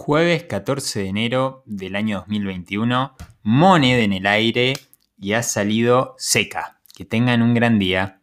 Jueves 14 de enero del año 2021, Moned en el aire y ha salido seca. Que tengan un gran día.